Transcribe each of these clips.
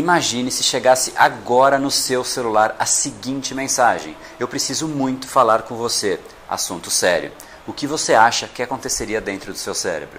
Imagine se chegasse agora no seu celular a seguinte mensagem: Eu preciso muito falar com você. Assunto sério. O que você acha que aconteceria dentro do seu cérebro?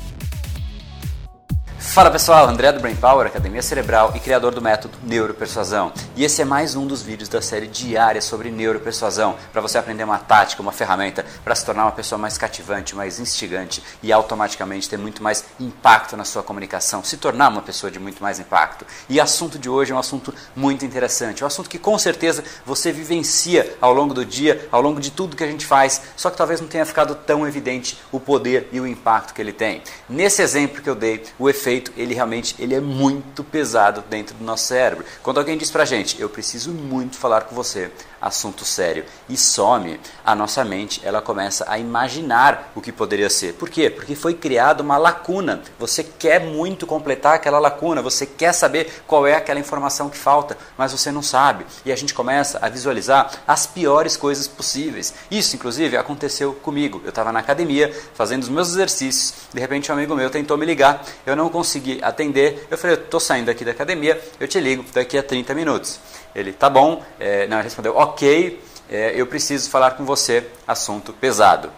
Fala pessoal, André do Brain Power, Academia Cerebral e criador do método Neuropersuasão. E esse é mais um dos vídeos da série diária sobre neuropersuasão, para você aprender uma tática, uma ferramenta para se tornar uma pessoa mais cativante, mais instigante e automaticamente ter muito mais impacto na sua comunicação, se tornar uma pessoa de muito mais impacto. E o assunto de hoje é um assunto muito interessante, um assunto que com certeza você vivencia ao longo do dia, ao longo de tudo que a gente faz, só que talvez não tenha ficado tão evidente o poder e o impacto que ele tem. Nesse exemplo que eu dei, o efeito ele realmente ele é muito pesado dentro do nosso cérebro. Quando alguém diz pra gente, eu preciso muito falar com você, assunto sério, e some, a nossa mente ela começa a imaginar o que poderia ser. Por quê? Porque foi criada uma lacuna. Você quer muito completar aquela lacuna, você quer saber qual é aquela informação que falta, mas você não sabe. E a gente começa a visualizar as piores coisas possíveis. Isso, inclusive, aconteceu comigo. Eu estava na academia fazendo os meus exercícios, de repente um amigo meu tentou me ligar, eu não consegui atender. Eu falei, eu estou saindo aqui da academia, eu te ligo daqui a 30 minutos. Ele, tá bom. É, não, ele respondeu, ok, é, eu preciso falar com você, assunto pesado.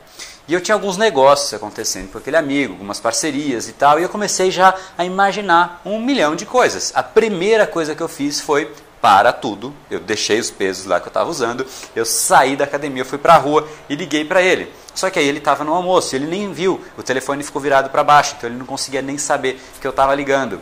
E eu tinha alguns negócios acontecendo com aquele amigo, algumas parcerias e tal, e eu comecei já a imaginar um milhão de coisas. A primeira coisa que eu fiz foi para tudo, eu deixei os pesos lá que eu estava usando, eu saí da academia, fui para a rua e liguei para ele. Só que aí ele estava no almoço, ele nem viu, o telefone ficou virado para baixo, então ele não conseguia nem saber que eu estava ligando.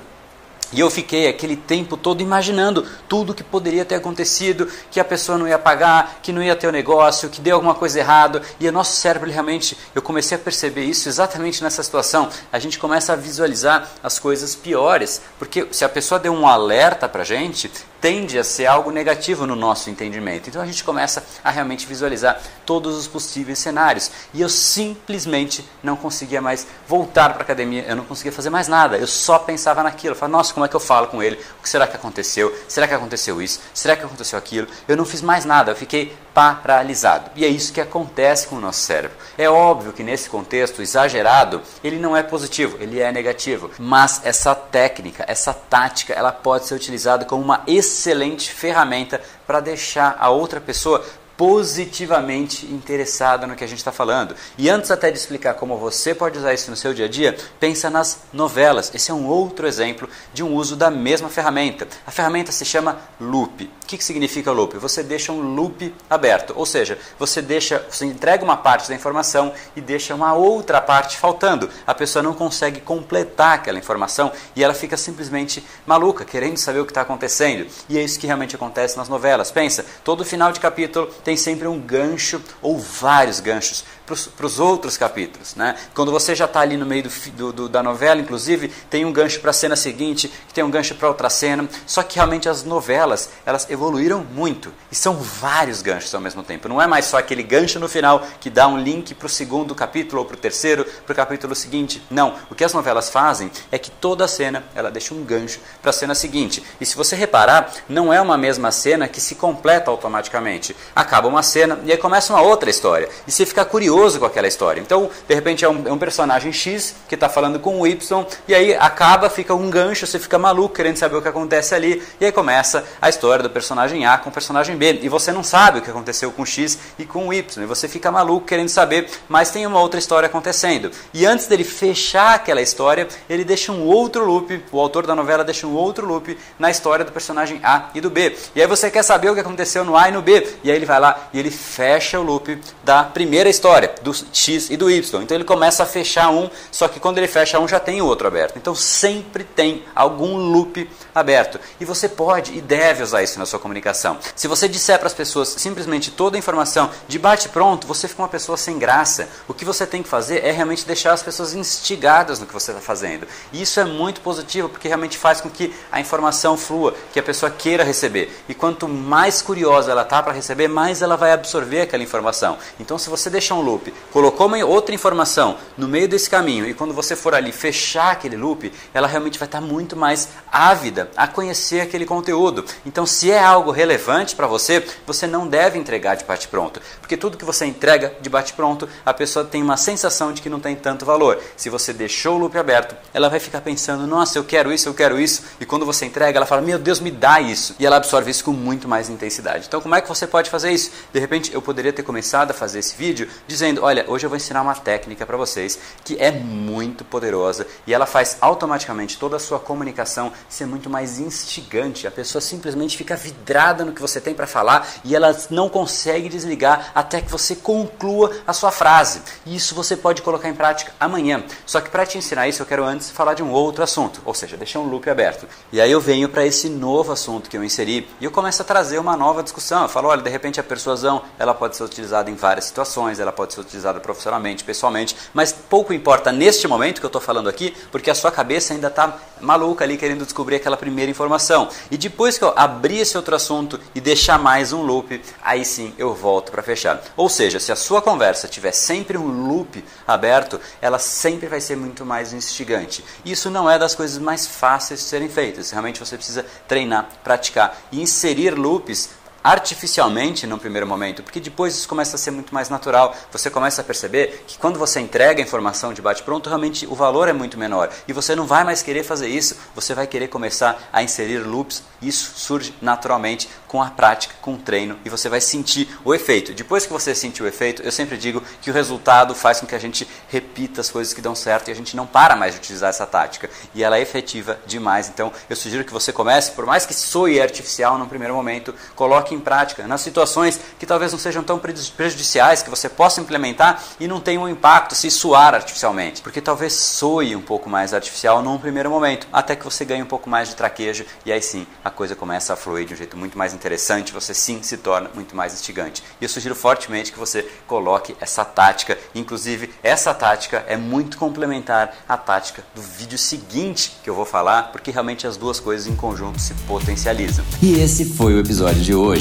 E eu fiquei aquele tempo todo imaginando tudo que poderia ter acontecido, que a pessoa não ia pagar, que não ia ter o negócio, que deu alguma coisa errada. E o nosso cérebro realmente, eu comecei a perceber isso exatamente nessa situação. A gente começa a visualizar as coisas piores, porque se a pessoa deu um alerta para a gente, tende a ser algo negativo no nosso entendimento. Então a gente começa a realmente visualizar todos os possíveis cenários. E eu simplesmente não conseguia mais voltar para a academia, eu não conseguia fazer mais nada. Eu só pensava naquilo. Eu falava, nossa, como é que eu falo com ele? O que será que aconteceu? Será que aconteceu isso? Será que aconteceu aquilo? Eu não fiz mais nada, eu fiquei paralisado. E é isso que acontece com o nosso cérebro. É óbvio que nesse contexto exagerado, ele não é positivo, ele é negativo. Mas essa técnica, essa tática, ela pode ser utilizada como uma excelente ferramenta para deixar a outra pessoa positivamente interessada no que a gente está falando. E antes até de explicar como você pode usar isso no seu dia a dia, pensa nas novelas. Esse é um outro exemplo de um uso da mesma ferramenta. A ferramenta se chama loop. O que, que significa loop? Você deixa um loop aberto, ou seja, você deixa, você entrega uma parte da informação e deixa uma outra parte faltando. A pessoa não consegue completar aquela informação e ela fica simplesmente maluca, querendo saber o que está acontecendo. E é isso que realmente acontece nas novelas. Pensa, todo final de capítulo tem tem sempre um gancho ou vários ganchos para os outros capítulos. Né? Quando você já está ali no meio do, do, da novela, inclusive, tem um gancho para a cena seguinte, que tem um gancho para outra cena. Só que realmente as novelas elas evoluíram muito e são vários ganchos ao mesmo tempo. Não é mais só aquele gancho no final que dá um link para o segundo capítulo ou para o terceiro, para o capítulo seguinte. Não. O que as novelas fazem é que toda cena ela deixa um gancho para a cena seguinte. E se você reparar, não é uma mesma cena que se completa automaticamente. Acaba uma cena e aí começa uma outra história. E você fica curioso com aquela história. Então, de repente, é um, é um personagem X que está falando com o Y, e aí acaba, fica um gancho, você fica maluco querendo saber o que acontece ali, e aí começa a história do personagem A com o personagem B. E você não sabe o que aconteceu com o X e com o Y, e você fica maluco querendo saber, mas tem uma outra história acontecendo. E antes dele fechar aquela história, ele deixa um outro loop, o autor da novela deixa um outro loop na história do personagem A e do B. E aí você quer saber o que aconteceu no A e no B, e aí ele vai lá e ele fecha o loop da primeira história. História do X e do Y. Então ele começa a fechar um, só que quando ele fecha um já tem o outro aberto. Então sempre tem algum loop aberto. E você pode e deve usar isso na sua comunicação. Se você disser para as pessoas simplesmente toda a informação de bate pronto, você fica uma pessoa sem graça. O que você tem que fazer é realmente deixar as pessoas instigadas no que você está fazendo. E isso é muito positivo porque realmente faz com que a informação flua, que a pessoa queira receber. E quanto mais curiosa ela está para receber, mais ela vai absorver aquela informação. Então, se você deixar um loop, colocou uma outra informação no meio desse caminho e quando você for ali fechar aquele loop, ela realmente vai estar muito mais ávida a conhecer aquele conteúdo. Então, se é algo relevante para você, você não deve entregar de bate pronto, porque tudo que você entrega de bate pronto, a pessoa tem uma sensação de que não tem tanto valor. Se você deixou o loop aberto, ela vai ficar pensando: "Nossa, eu quero isso, eu quero isso", e quando você entrega, ela fala: "Meu Deus, me dá isso". E ela absorve isso com muito mais intensidade. Então, como é que você pode fazer isso? De repente, eu poderia ter começado a fazer esse vídeo dizendo: "Olha, hoje eu vou ensinar uma técnica para vocês que é muito poderosa e ela faz automaticamente toda a sua comunicação ser muito mais instigante. A pessoa simplesmente fica vidrada no que você tem para falar e ela não consegue desligar até que você conclua a sua frase. E isso você pode colocar em prática amanhã. Só que para te ensinar isso, eu quero antes falar de um outro assunto, ou seja, deixar um loop aberto. E aí eu venho para esse novo assunto que eu inseri e eu começo a trazer uma nova discussão. Eu falo, olha, de repente a persuasão, ela pode ser utilizada em várias situações, ela pode ser utilizada profissionalmente, pessoalmente, mas pouco importa neste momento que eu estou falando aqui, porque a sua cabeça ainda está maluca ali querendo descobrir aquela primeira informação. E depois que eu abrir esse outro assunto e deixar mais um loop, aí sim eu volto para fechar. Ou seja, se a sua conversa tiver sempre um loop aberto, ela sempre vai ser muito mais instigante. Isso não é das coisas mais fáceis de serem feitas. Realmente você precisa treinar, praticar e inserir loops artificialmente no primeiro momento, porque depois isso começa a ser muito mais natural. Você começa a perceber que quando você entrega a informação de bate-pronto, realmente o valor é muito menor. E você não vai mais querer fazer isso, você vai querer começar a inserir loops. Isso surge naturalmente com a prática, com o treino, e você vai sentir o efeito. Depois que você sentir o efeito, eu sempre digo que o resultado faz com que a gente repita as coisas que dão certo e a gente não para mais de utilizar essa tática. E ela é efetiva demais. Então, eu sugiro que você comece, por mais que soe artificial no primeiro momento, coloque coloque em prática nas situações que talvez não sejam tão prejudiciais, que você possa implementar e não tenha um impacto se suar artificialmente. Porque talvez soe um pouco mais artificial num primeiro momento, até que você ganhe um pouco mais de traquejo e aí sim a coisa começa a fluir de um jeito muito mais interessante, você sim se torna muito mais instigante. E eu sugiro fortemente que você coloque essa tática, inclusive essa tática é muito complementar à tática do vídeo seguinte que eu vou falar, porque realmente as duas coisas em conjunto se potencializam. E esse foi o episódio de hoje